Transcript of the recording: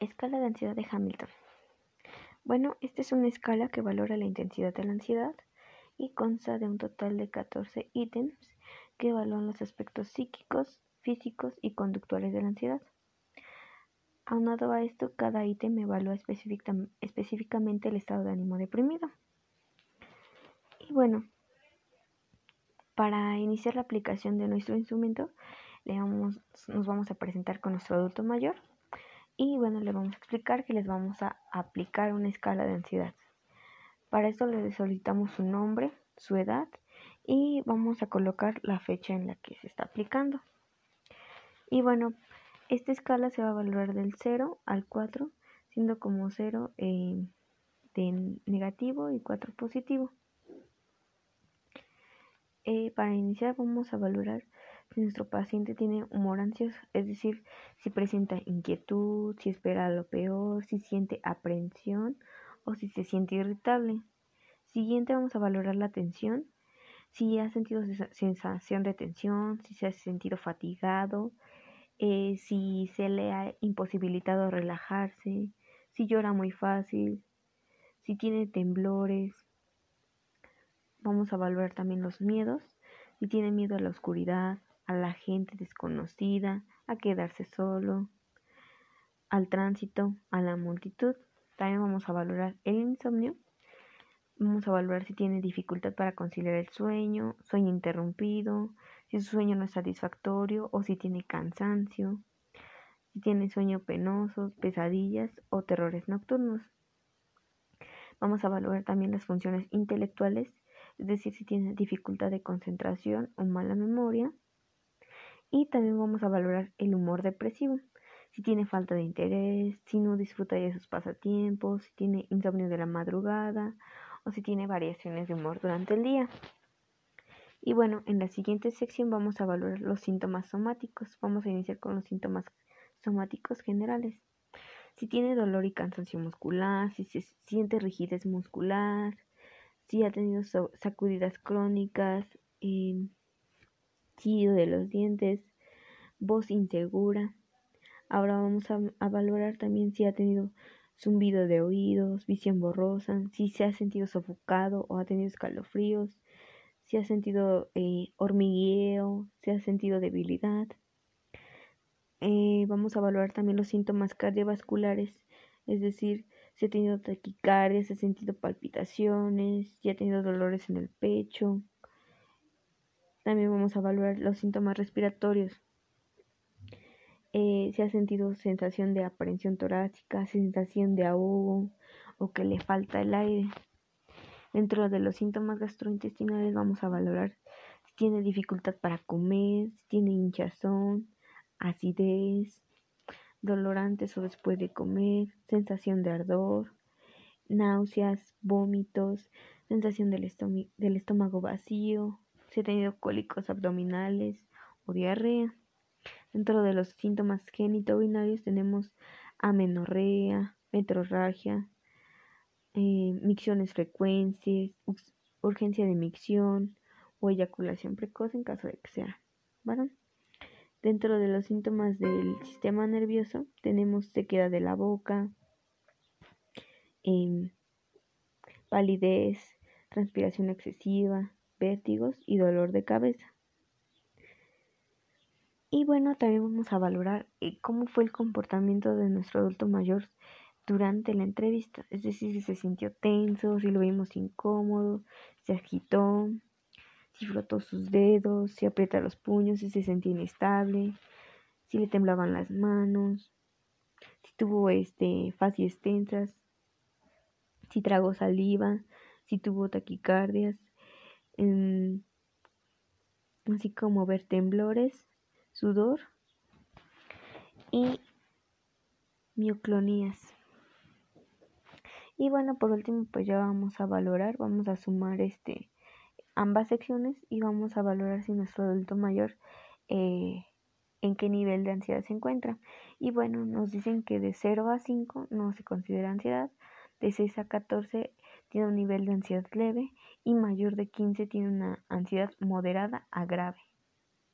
Escala de ansiedad de Hamilton. Bueno, esta es una escala que valora la intensidad de la ansiedad y consta de un total de 14 ítems que evalúan los aspectos psíquicos, físicos y conductuales de la ansiedad. Aunado a esto, cada ítem evalúa específicamente el estado de ánimo deprimido. Y bueno, para iniciar la aplicación de nuestro instrumento, nos vamos a presentar con nuestro adulto mayor y bueno, le vamos a explicar que les vamos a aplicar una escala de ansiedad. Para esto le solicitamos su nombre, su edad y vamos a colocar la fecha en la que se está aplicando. Y bueno, esta escala se va a valorar del 0 al 4, siendo como 0 eh, de negativo y 4 positivo. Eh, para iniciar vamos a valorar si nuestro paciente tiene humor ansioso, es decir, si presenta inquietud, si espera lo peor, si siente aprensión o si se siente irritable. Siguiente vamos a valorar la tensión, si ha sentido sensación de tensión, si se ha sentido fatigado, eh, si se le ha imposibilitado relajarse, si llora muy fácil, si tiene temblores. Vamos a valorar también los miedos, si tiene miedo a la oscuridad, a la gente desconocida, a quedarse solo, al tránsito, a la multitud. También vamos a valorar el insomnio. Vamos a valorar si tiene dificultad para conciliar el sueño, sueño interrumpido, si su sueño no es satisfactorio o si tiene cansancio, si tiene sueño penoso, pesadillas o terrores nocturnos. Vamos a valorar también las funciones intelectuales, es decir, si tiene dificultad de concentración o mala memoria, y también vamos a valorar el humor depresivo. Si tiene falta de interés, si no disfruta de sus pasatiempos, si tiene insomnio de la madrugada o si tiene variaciones de humor durante el día. Y bueno, en la siguiente sección vamos a valorar los síntomas somáticos. Vamos a iniciar con los síntomas somáticos generales. Si tiene dolor y cansancio muscular, si se siente rigidez muscular, si ha tenido sacudidas crónicas, eh, de los dientes, voz insegura. Ahora vamos a, valorar también si ha tenido zumbido de oídos, visión borrosa, si se ha sentido sofocado o ha tenido escalofríos, si ha sentido eh, hormigueo, si ha sentido debilidad. Eh, vamos a valorar también los síntomas cardiovasculares, es decir, si ha tenido taquicardia, si ha sentido palpitaciones, si ha tenido dolores en el pecho, también vamos a evaluar los síntomas respiratorios. Eh, si ha sentido sensación de aprensión torácica, sensación de ahogo o que le falta el aire. Dentro de los síntomas gastrointestinales vamos a valorar si tiene dificultad para comer, si tiene hinchazón, acidez, dolor antes o después de comer, sensación de ardor, náuseas, vómitos, sensación del, del estómago vacío, si ha tenido cólicos abdominales o diarrea. Dentro de los síntomas genitourinarios tenemos amenorrea, metrorragia, eh, micciones frecuentes, urgencia de micción o eyaculación precoz en caso de que sea varón. Dentro de los síntomas del sistema nervioso tenemos sequedad de la boca, em, palidez, transpiración excesiva, vértigos y dolor de cabeza. Y bueno, también vamos a valorar eh, cómo fue el comportamiento de nuestro adulto mayor durante la entrevista. Es decir, si se sintió tenso, si lo vimos incómodo, se agitó, si frotó sus dedos, si aprieta los puños, si se sentía inestable, si le temblaban las manos, si tuvo este, facies tensas, si tragó saliva, si tuvo taquicardias, así como ver temblores, sudor y mioclonías. Y bueno, por último, pues ya vamos a valorar, vamos a sumar este ambas secciones y vamos a valorar si nuestro adulto mayor eh, en qué nivel de ansiedad se encuentra. Y bueno, nos dicen que de 0 a 5 no se considera ansiedad, de 6 a 14 tiene un nivel de ansiedad leve y mayor de 15 tiene una ansiedad moderada a grave.